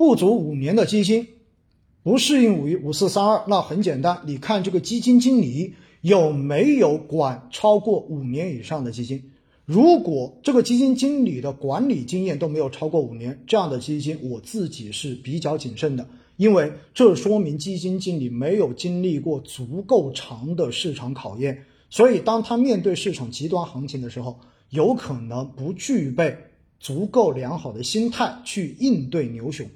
不足五年的基金不适应五一五四三二，那很简单，你看这个基金经理有没有管超过五年以上的基金。如果这个基金经理的管理经验都没有超过五年，这样的基金我自己是比较谨慎的，因为这说明基金经理没有经历过足够长的市场考验，所以当他面对市场极端行情的时候，有可能不具备足够良好的心态去应对牛熊。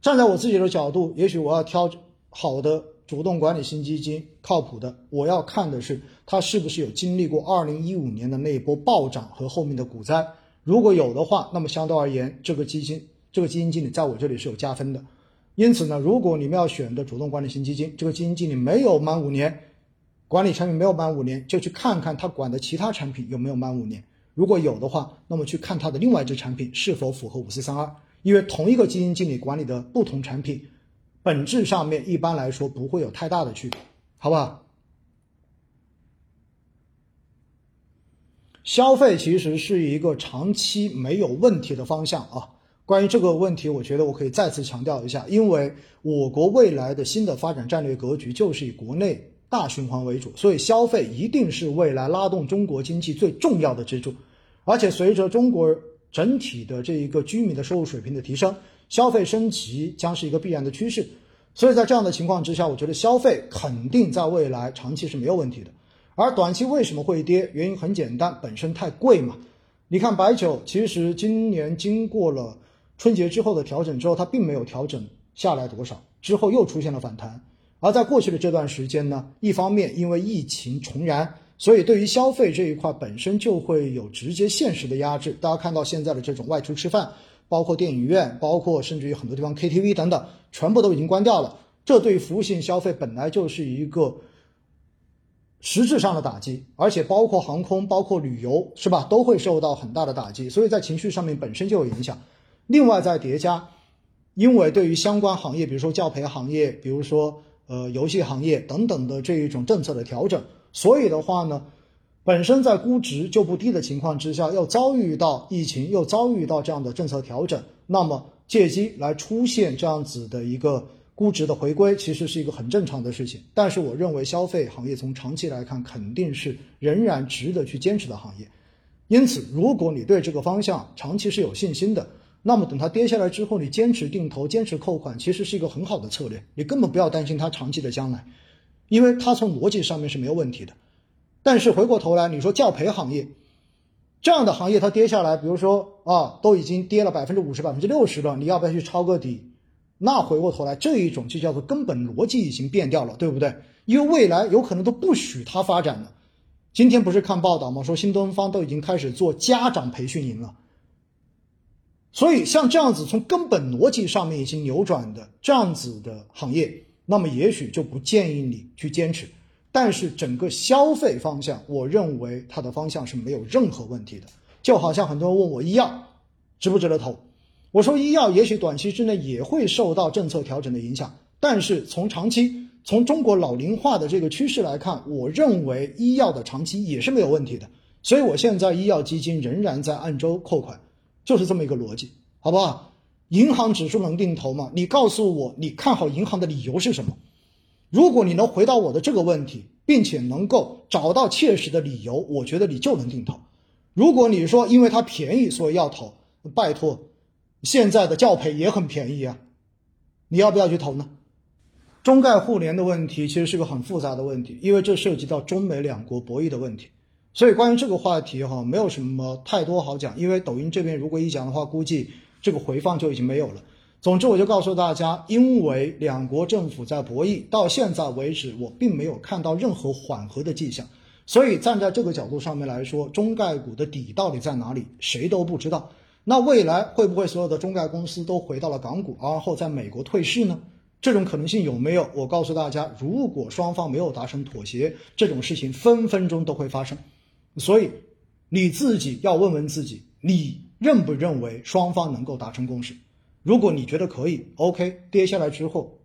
站在我自己的角度，也许我要挑好的。主动管理型基金靠谱的，我要看的是它是不是有经历过二零一五年的那一波暴涨和后面的股灾。如果有的话，那么相对而言，这个基金这个基金经理在我这里是有加分的。因此呢，如果你们要选的主动管理型基金，这个基金经理没有满五年，管理产品没有满五年，就去看看他管的其他产品有没有满五年。如果有的话，那么去看他的另外一只产品是否符合五四三二，因为同一个基金经理管理的不同产品。本质上面一般来说不会有太大的区别，好不好？消费其实是一个长期没有问题的方向啊。关于这个问题，我觉得我可以再次强调一下，因为我国未来的新的发展战略格局就是以国内大循环为主，所以消费一定是未来拉动中国经济最重要的支柱。而且随着中国整体的这一个居民的收入水平的提升。消费升级将是一个必然的趋势，所以在这样的情况之下，我觉得消费肯定在未来长期是没有问题的。而短期为什么会跌？原因很简单，本身太贵嘛。你看白酒，其实今年经过了春节之后的调整之后，它并没有调整下来多少，之后又出现了反弹。而在过去的这段时间呢，一方面因为疫情重燃，所以对于消费这一块本身就会有直接现实的压制。大家看到现在的这种外出吃饭。包括电影院，包括甚至于很多地方 KTV 等等，全部都已经关掉了。这对于服务性消费本来就是一个实质上的打击，而且包括航空、包括旅游，是吧，都会受到很大的打击。所以在情绪上面本身就有影响。另外再叠加，因为对于相关行业，比如说教培行业，比如说呃游戏行业等等的这一种政策的调整，所以的话呢。本身在估值就不低的情况之下，又遭遇到疫情，又遭遇到这样的政策调整，那么借机来出现这样子的一个估值的回归，其实是一个很正常的事情。但是我认为消费行业从长期来看，肯定是仍然值得去坚持的行业。因此，如果你对这个方向长期是有信心的，那么等它跌下来之后，你坚持定投、坚持扣款，其实是一个很好的策略。你根本不要担心它长期的将来，因为它从逻辑上面是没有问题的。但是回过头来，你说教培行业这样的行业它跌下来，比如说啊，都已经跌了百分之五十、百分之六十了，你要不要去抄个底？那回过头来，这一种就叫做根本逻辑已经变掉了，对不对？因为未来有可能都不许它发展了。今天不是看报道吗？说新东方都已经开始做家长培训营了。所以像这样子从根本逻辑上面已经扭转的这样子的行业，那么也许就不建议你去坚持。但是整个消费方向，我认为它的方向是没有任何问题的。就好像很多人问我医药值不值得投，我说医药也许短期之内也会受到政策调整的影响，但是从长期从中国老龄化的这个趋势来看，我认为医药的长期也是没有问题的。所以我现在医药基金仍然在按周扣款，就是这么一个逻辑，好不好？银行指数能定投吗？你告诉我你看好银行的理由是什么？如果你能回答我的这个问题，并且能够找到切实的理由，我觉得你就能定投。如果你说因为它便宜所以要投，拜托，现在的教培也很便宜啊，你要不要去投呢？中概互联的问题其实是个很复杂的问题，因为这涉及到中美两国博弈的问题，所以关于这个话题哈，没有什么太多好讲，因为抖音这边如果一讲的话，估计这个回放就已经没有了。总之，我就告诉大家，因为两国政府在博弈，到现在为止，我并没有看到任何缓和的迹象。所以，站在这个角度上面来说，中概股的底到底在哪里，谁都不知道。那未来会不会所有的中概公司都回到了港股，然后在美国退市呢？这种可能性有没有？我告诉大家，如果双方没有达成妥协，这种事情分分钟都会发生。所以，你自己要问问自己，你认不认为双方能够达成共识？如果你觉得可以，OK，跌下来之后，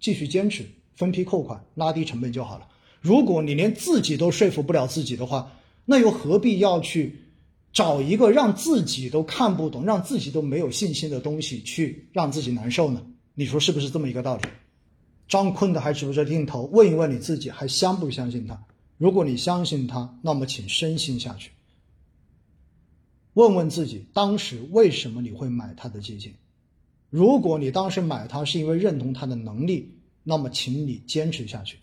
继续坚持分批扣款，拉低成本就好了。如果你连自己都说服不了自己的话，那又何必要去找一个让自己都看不懂、让自己都没有信心的东西去让自己难受呢？你说是不是这么一个道理？张坤的还指不着镜头，问一问你自己，还相不相信他？如果你相信他，那么请深信下去。问问自己，当时为什么你会买他的基金？如果你当时买它是因为认同他的能力，那么请你坚持下去。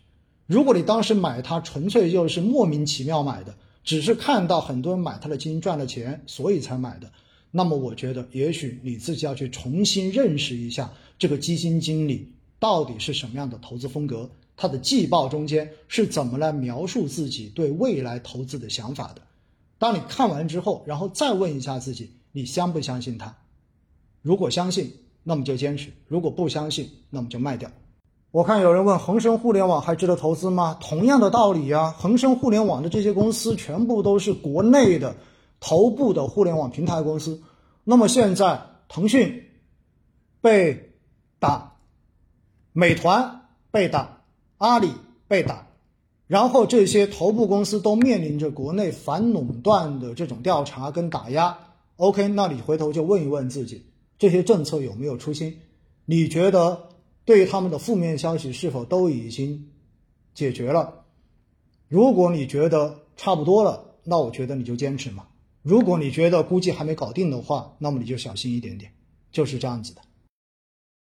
如果你当时买它纯粹就是莫名其妙买的，只是看到很多人买他的基金赚了钱，所以才买的，那么我觉得也许你自己要去重新认识一下这个基金经理到底是什么样的投资风格，他的季报中间是怎么来描述自己对未来投资的想法的。当你看完之后，然后再问一下自己，你相不相信他？如果相信，那么就坚持；如果不相信，那么就卖掉。我看有人问恒生互联网还值得投资吗？同样的道理呀，恒生互联网的这些公司全部都是国内的头部的互联网平台公司。那么现在腾讯被打，美团被打，阿里被打。然后这些头部公司都面临着国内反垄断的这种调查跟打压。OK，那你回头就问一问自己，这些政策有没有初心？你觉得对于他们的负面消息是否都已经解决了？如果你觉得差不多了，那我觉得你就坚持嘛。如果你觉得估计还没搞定的话，那么你就小心一点点，就是这样子的。